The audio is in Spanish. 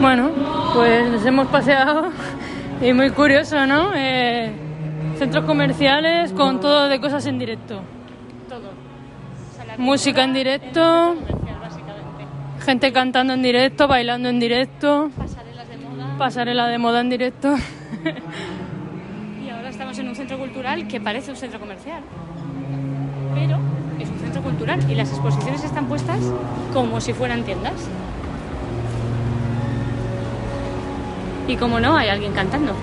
Bueno, pues nos hemos paseado y muy curioso, ¿no? Eh, centros comerciales con todo de cosas en directo. Todo. Música en directo, gente cantando en directo, bailando en directo, Pasarelas de moda. pasarela de moda en directo. Y ahora estamos en un centro cultural que parece un centro comercial. Pero es un centro cultural y las exposiciones están puestas como si fueran tiendas. Y como no, hay alguien cantando.